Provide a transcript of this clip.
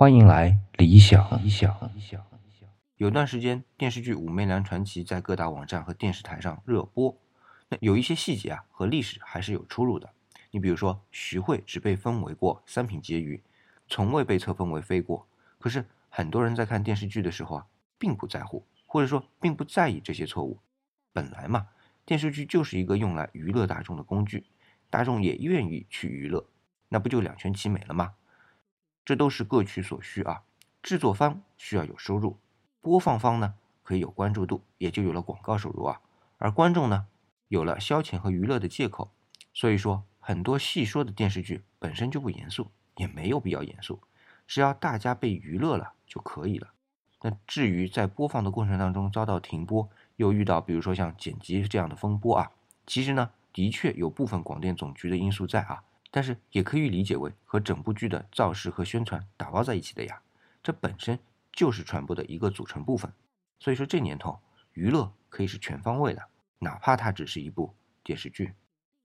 欢迎来理想。理想。理想有段时间，电视剧《武媚娘传奇》在各大网站和电视台上热播。那有一些细节啊，和历史还是有出入的。你比如说，徐汇只被封为过三品婕妤，从未被册封为妃过。可是很多人在看电视剧的时候啊，并不在乎，或者说并不在意这些错误。本来嘛，电视剧就是一个用来娱乐大众的工具，大众也愿意去娱乐，那不就两全其美了吗？这都是各取所需啊。制作方需要有收入。播放方呢可以有关注度，也就有了广告收入啊，而观众呢有了消遣和娱乐的借口。所以说，很多戏说的电视剧本身就不严肃，也没有必要严肃，只要大家被娱乐了就可以了。那至于在播放的过程当中遭到停播，又遇到比如说像剪辑这样的风波啊，其实呢的确有部分广电总局的因素在啊，但是也可以理解为和整部剧的造势和宣传打包在一起的呀，这本身。就是传播的一个组成部分，所以说这年头娱乐可以是全方位的，哪怕它只是一部电视剧。